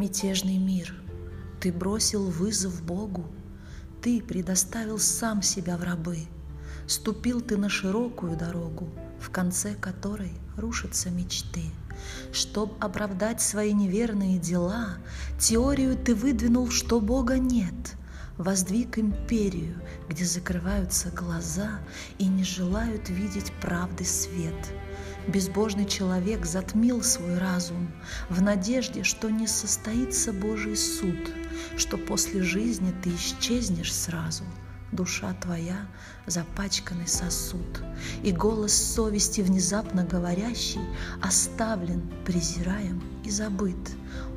Мятежный мир, ты бросил вызов Богу, ты предоставил сам себя в рабы, ступил ты на широкую дорогу, в конце которой рушатся мечты. Чтоб оправдать свои неверные дела, теорию ты выдвинул, что Бога нет — воздвиг империю, где закрываются глаза и не желают видеть правды свет. Безбожный человек затмил свой разум в надежде, что не состоится Божий суд, что после жизни ты исчезнешь сразу — душа твоя запачканный сосуд, и голос совести внезапно говорящий оставлен, презираем и забыт.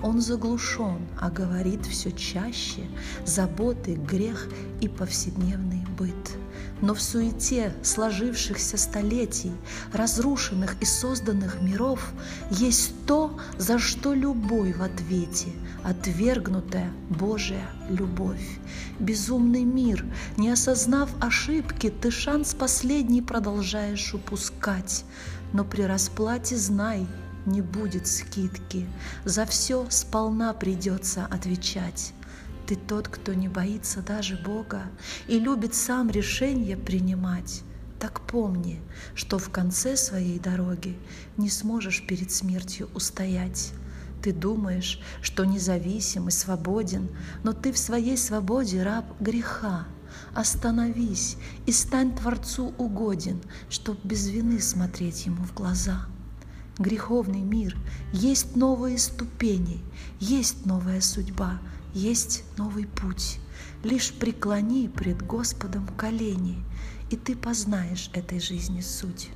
Он заглушен, а говорит все чаще заботы, грех и повседневный быт. Но в суете сложившихся столетий, разрушенных и созданных миров, есть то, за что любой в ответе, отвергнутая Божья любовь. Безумный мир, не осознав ошибки, ты шанс последний продолжаешь упускать. Но при расплате знай, не будет скидки, за все сполна придется отвечать. Ты тот, кто не боится даже Бога и любит сам решение принимать. Так помни, что в конце своей дороги не сможешь перед смертью устоять. Ты думаешь, что независим и свободен, но ты в своей свободе раб греха. Остановись и стань Творцу угоден, чтоб без вины смотреть Ему в глаза. Греховный мир, есть новые ступени, есть новая судьба, есть новый путь. Лишь преклони пред Господом колени, и ты познаешь этой жизни суть.